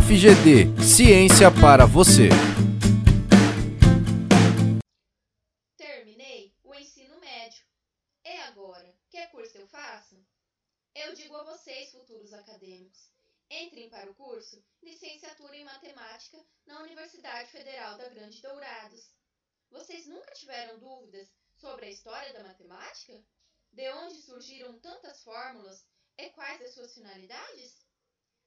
UFGD Ciência para você. Terminei o ensino médio. E agora? Que curso eu faço? Eu digo a vocês, futuros acadêmicos, entrem para o curso Licenciatura em Matemática na Universidade Federal da Grande Dourados. Vocês nunca tiveram dúvidas sobre a história da matemática? De onde surgiram tantas fórmulas e quais as suas finalidades?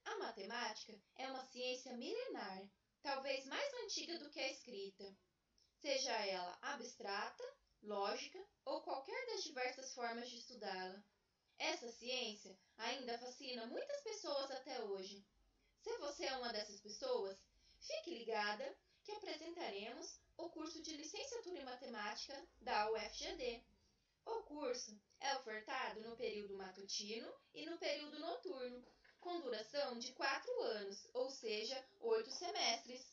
A matemática é uma ciência milenar, talvez mais antiga do que a escrita, seja ela abstrata, lógica ou qualquer das diversas formas de estudá-la. Essa ciência ainda fascina muitas pessoas até hoje. Se você é uma dessas pessoas, fique ligada que apresentaremos o curso de Licenciatura em Matemática da UFGD. O curso é ofertado no período matutino e no período noturno, com duração de quatro anos, ou seja, oito semestres.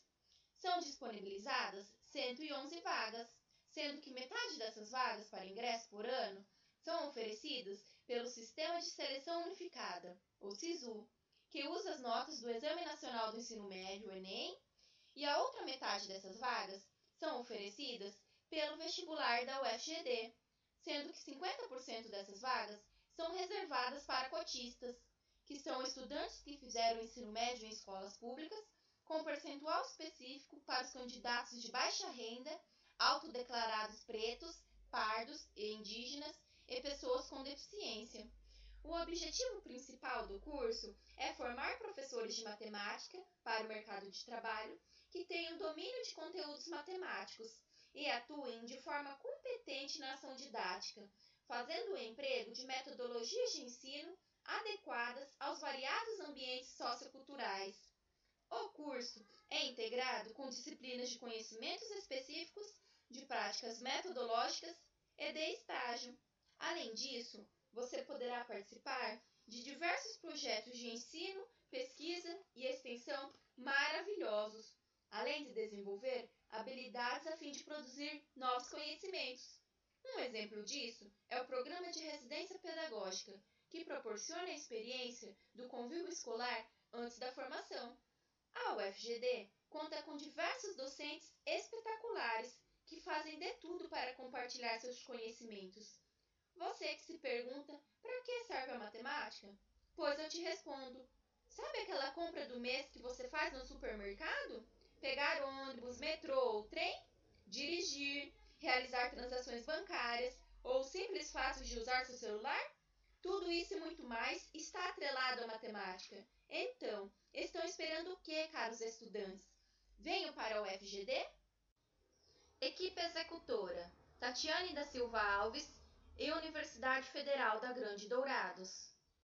São disponibilizadas 111 vagas, sendo que metade dessas vagas para ingresso por ano são oferecidas pelo Sistema de Seleção Unificada, ou SISU, que usa as notas do Exame Nacional do Ensino Médio, Enem, e a outra metade dessas vagas são oferecidas pelo vestibular da UFGD, sendo que 50% dessas vagas são reservadas para cotistas, que são estudantes que fizeram ensino médio em escolas públicas, com percentual específico para os candidatos de baixa renda, autodeclarados pretos, pardos e indígenas e pessoas com deficiência. O objetivo principal do curso é formar professores de matemática para o mercado de trabalho que tenham domínio de conteúdos matemáticos e atuem de forma competente na ação didática, fazendo o emprego de metodologias de ensino adequadas aos variados ambientes socioculturais. O curso é integrado com disciplinas de conhecimentos específicos, de práticas metodológicas e de estágio. Além disso, você poderá participar de diversos projetos de ensino, pesquisa e extensão maravilhosos, além de desenvolver habilidades a fim de produzir novos conhecimentos. Um exemplo disso é o Programa de Residência Pedagógica, que proporciona a experiência do convívio escolar antes da formação. A UFGD conta com diversos docentes espetaculares que fazem de tudo para compartilhar seus conhecimentos. Você que se pergunta para que serve a matemática? Pois eu te respondo. Sabe aquela compra do mês que você faz no supermercado? Pegar ônibus, metrô ou trem? Dirigir, realizar transações bancárias ou simples fato de usar seu celular? Tudo isso e muito mais está atrelado à matemática. Então, estão esperando o que, caros estudantes? Venham para o FGD? Equipe executora: Tatiane da Silva Alves e Universidade Federal da Grande Dourados.